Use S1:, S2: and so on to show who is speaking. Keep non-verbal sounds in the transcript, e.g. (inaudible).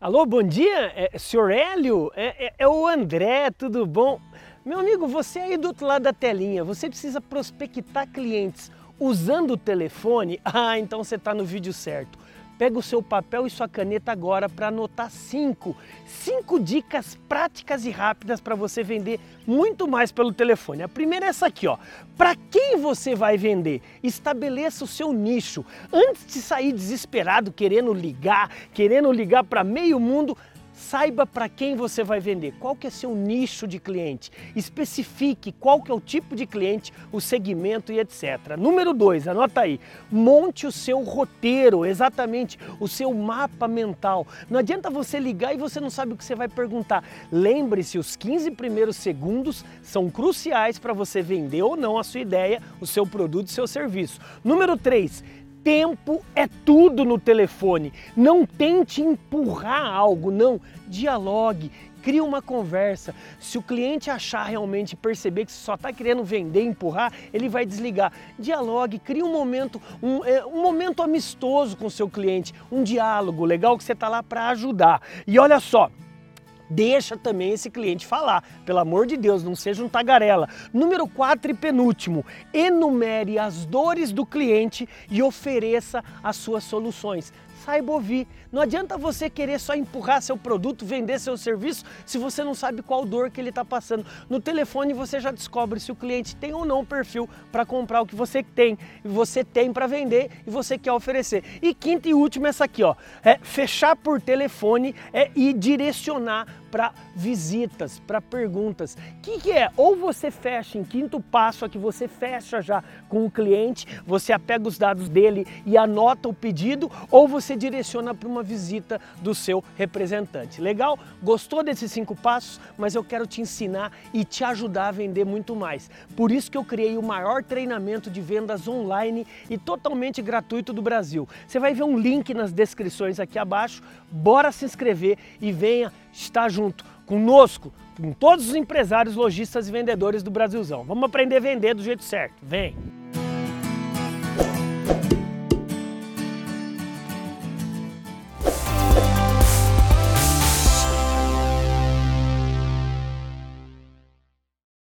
S1: Alô, bom dia, é, senhor Hélio? É, é, é, o André, tudo bom? Meu amigo, você aí do outro lado da telinha, você precisa prospectar clientes usando o telefone? (laughs) Ah, então você está no vídeo certo. Pega o seu papel e sua caneta agora para anotar cinco, cinco dicas práticas e rápidas para você vender muito mais pelo telefone. A primeira é essa aqui, ó. Para quem você vai vender? Estabeleça o seu nicho. Antes de sair desesperado querendo ligar, querendo ligar para meio mundo, Saiba para quem você vai vender, qual que é seu nicho de cliente, especifique qual que é o tipo de cliente, o segmento e etc. Número dois, anota aí, monte o seu roteiro, exatamente o seu mapa mental. Não adianta você ligar e você não sabe o que você vai perguntar. Lembre-se, os 15 primeiros segundos são cruciais para você vender ou não a sua ideia, o seu produto e seu serviço. Número três, Tempo é tudo no telefone. Não tente empurrar algo, não. Dialogue, crie uma conversa. Se o cliente achar realmente perceber que você só está querendo vender, empurrar, ele vai desligar. Dialogue, crie um momento, um, é, um momento amistoso com o seu cliente, um diálogo legal que você está lá para ajudar. E olha só, deixa também esse cliente falar. Pelo amor de Deus, não seja um tagarela. Número 4 e penúltimo, enumere as dores do cliente e ofereça as suas soluções saiba ouvir. Não adianta você querer só empurrar seu produto, vender seu serviço, se você não sabe qual dor que ele está passando. No telefone você já descobre se o cliente tem ou não perfil para comprar o que você tem, você tem para vender e você quer oferecer. E quinta e última essa aqui, ó, é fechar por telefone é, e direcionar para visitas, para perguntas. O que, que, é? Ou você fecha em quinto passo, aqui você fecha já com o cliente, você apega os dados dele e anota o pedido, ou você direciona para uma visita do seu representante. Legal? Gostou desses cinco passos? Mas eu quero te ensinar e te ajudar a vender muito mais. Por isso que eu criei o maior treinamento de vendas online e totalmente gratuito do Brasil. Você vai ver um link nas descrições aqui abaixo. Bora se inscrever e venha estar junto conosco, com todos os empresários, lojistas e vendedores do Brasilzão. Vamos aprender a vender do jeito certo. Vem!